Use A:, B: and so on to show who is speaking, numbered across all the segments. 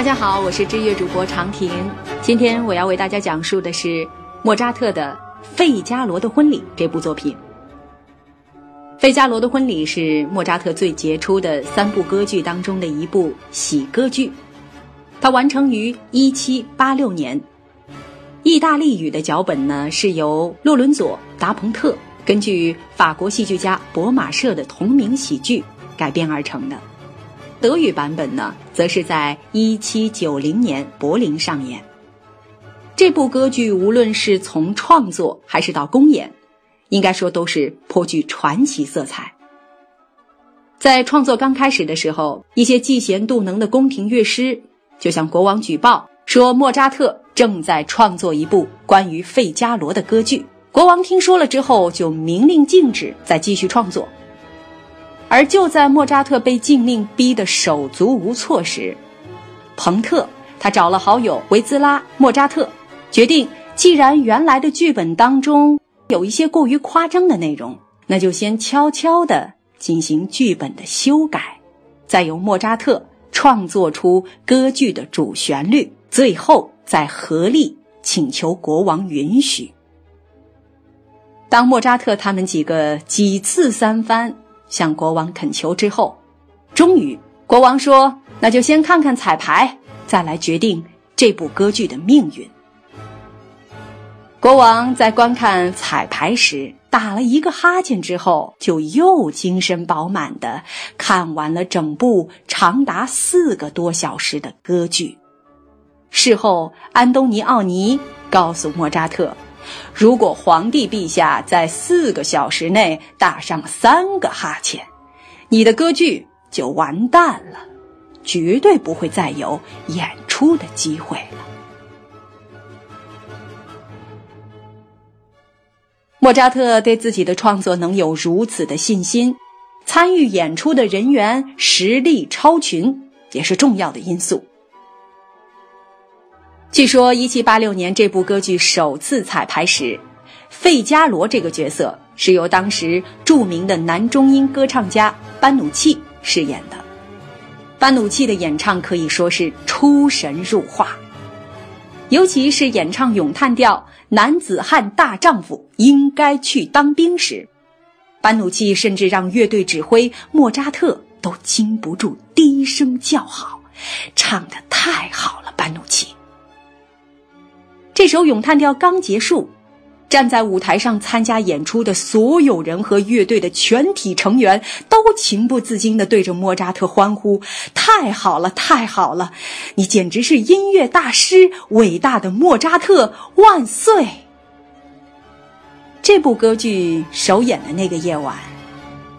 A: 大家好，我是知乐主播长亭。今天我要为大家讲述的是莫扎特的《费加罗的婚礼》这部作品。《费加罗的婚礼》是莫扎特最杰出的三部歌剧当中的一部喜歌剧，它完成于一七八六年。意大利语的脚本呢是由洛伦佐·达蓬特根据法国戏剧家博马舍的同名喜剧改编而成的。德语版本呢，则是在一七九零年柏林上演。这部歌剧无论是从创作还是到公演。应该说都是颇具传奇色彩。在创作刚开始的时候，一些嫉贤妒能的宫廷乐师就向国王举报说，莫扎特正在创作一部关于费加罗的歌剧。国王听说了之后，就明令禁止再继续创作。而就在莫扎特被禁令逼得手足无措时，彭特他找了好友维兹拉·莫扎特，决定既然原来的剧本当中。有一些过于夸张的内容，那就先悄悄地进行剧本的修改，再由莫扎特创作出歌剧的主旋律，最后再合力请求国王允许。当莫扎特他们几个几次三番向国王恳求之后，终于国王说：“那就先看看彩排，再来决定这部歌剧的命运。”国王在观看彩排时打了一个哈欠之后，就又精神饱满的看完了整部长达四个多小时的歌剧。事后，安东尼奥尼告诉莫扎特，如果皇帝陛下在四个小时内打上三个哈欠，你的歌剧就完蛋了，绝对不会再有演出的机会了。莫扎特对自己的创作能有如此的信心，参与演出的人员实力超群，也是重要的因素。据说，一七八六年这部歌剧首次彩排时，费加罗这个角色是由当时著名的男中音歌唱家班努契饰演的。班努契的演唱可以说是出神入化。尤其是演唱咏叹调《男子汉大丈夫应该去当兵》时，班努契甚至让乐队指挥莫扎特都禁不住低声叫好：“唱的太好了，班努契！”这首咏叹调刚结束。站在舞台上参加演出的所有人和乐队的全体成员都情不自禁地对着莫扎特欢呼：“太好了，太好了！你简直是音乐大师，伟大的莫扎特万岁！”这部歌剧首演的那个夜晚，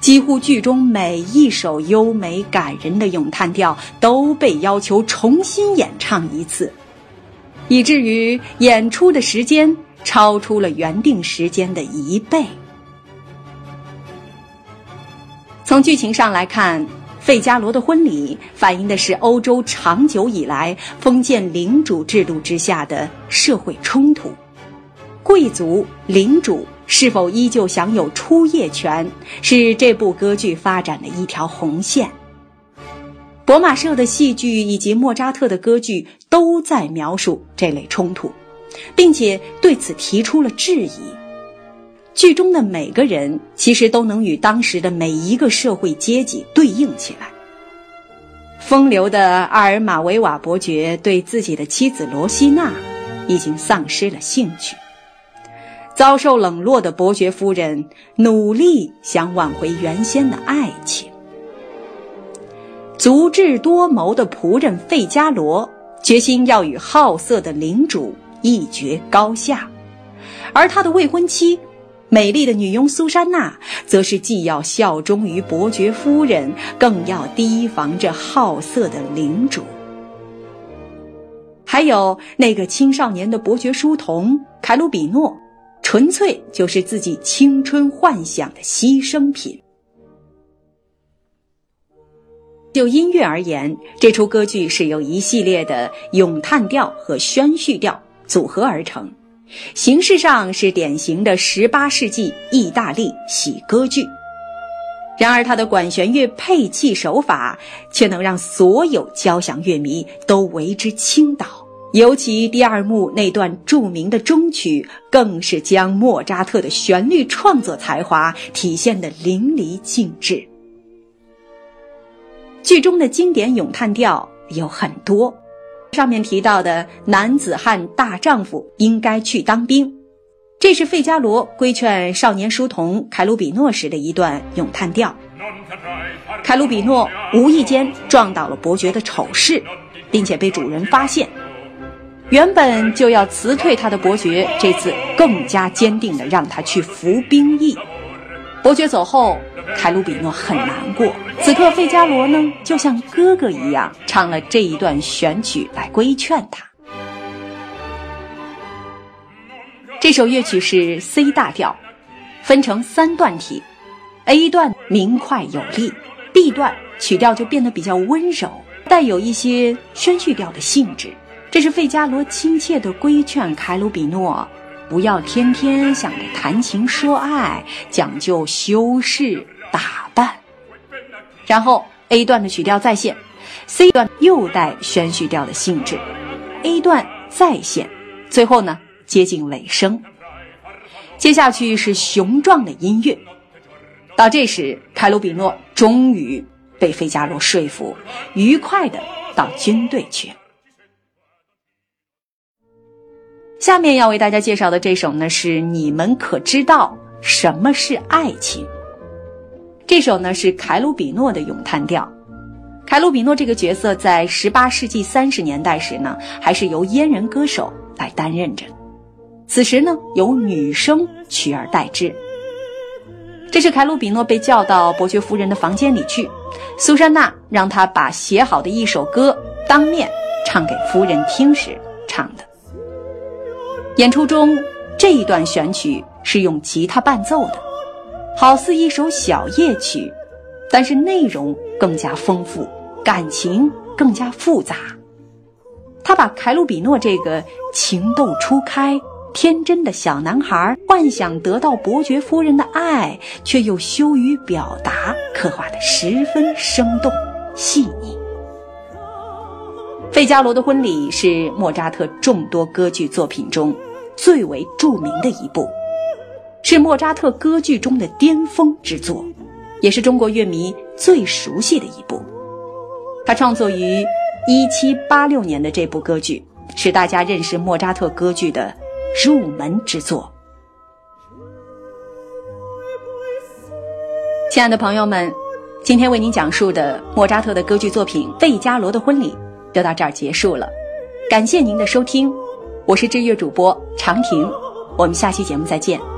A: 几乎剧中每一首优美感人的咏叹调都被要求重新演唱一次，以至于演出的时间。超出了原定时间的一倍。从剧情上来看，《费加罗的婚礼》反映的是欧洲长久以来封建领主制度之下的社会冲突，贵族领主是否依旧享有出业权，是这部歌剧发展的一条红线。博马舍的戏剧以及莫扎特的歌剧都在描述这类冲突。并且对此提出了质疑。剧中的每个人其实都能与当时的每一个社会阶级对应起来。风流的阿尔马维瓦伯爵对自己的妻子罗西娜已经丧失了兴趣，遭受冷落的伯爵夫人努力想挽回原先的爱情。足智多谋的仆人费加罗决心要与好色的领主。一决高下，而他的未婚妻，美丽的女佣苏珊娜，则是既要效忠于伯爵夫人，更要提防着好色的领主。还有那个青少年的伯爵书童凯鲁比诺，纯粹就是自己青春幻想的牺牲品。就音乐而言，这出歌剧是由一系列的咏叹调和宣叙调。组合而成，形式上是典型的十八世纪意大利喜歌剧。然而，他的管弦乐配器手法却能让所有交响乐迷都为之倾倒。尤其第二幕那段著名的终曲，更是将莫扎特的旋律创作才华体现得淋漓尽致。剧中的经典咏叹调有很多，上面提到的“男子汉大丈夫应该去当兵”，这是费加罗规劝少年书童凯鲁比诺时的一段咏叹调。凯鲁比诺无意间撞倒了伯爵的丑事，并且被主人发现。原本就要辞退他的伯爵，这次更加坚定地让他去服兵役。伯爵走后，凯鲁比诺很难过。此刻，费加罗呢，就像哥哥一样，唱了这一段选曲来规劝他。这首乐曲是 C 大调，分成三段体，A 段明快有力，B 段曲调就变得比较温柔，带有一些宣叙调的性质。这是费加罗亲切地规劝凯鲁比诺，不要天天想着谈情说爱，讲究修饰打扮。然后 A 段的曲调再现，C 段又带宣叙调的性质，A 段再现，最后呢接近尾声。接下去是雄壮的音乐。到这时，凯鲁比诺终于被费加罗说服，愉快的到军队去。下面要为大家介绍的这首呢，是你们可知道什么是爱情？这首呢是凯鲁比诺的咏叹调。凯鲁比诺这个角色在十八世纪三十年代时呢，还是由阉人歌手来担任着。此时呢，由女声取而代之。这是凯鲁比诺被叫到伯爵夫人的房间里去，苏珊娜让他把写好的一首歌当面唱给夫人听时唱的。演出中这一段选曲是用吉他伴奏的，好似一首小夜曲，但是内容更加丰富，感情更加复杂。他把凯鲁比诺这个情窦初开、天真的小男孩，幻想得到伯爵夫人的爱，却又羞于表达，刻画的十分生动细腻。《费加罗的婚礼》是莫扎特众多歌剧作品中。最为著名的一部，是莫扎特歌剧中的巅峰之作，也是中国乐迷最熟悉的一部。他创作于一七八六年的这部歌剧，是大家认识莫扎特歌剧的入门之作。亲爱的朋友们，今天为您讲述的莫扎特的歌剧作品《费加罗的婚礼》就到这儿结束了，感谢您的收听。我是知乐主播长亭，我们下期节目再见。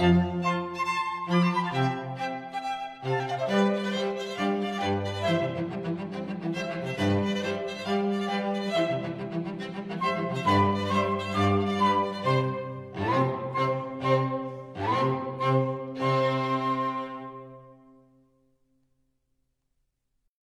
A: Bye.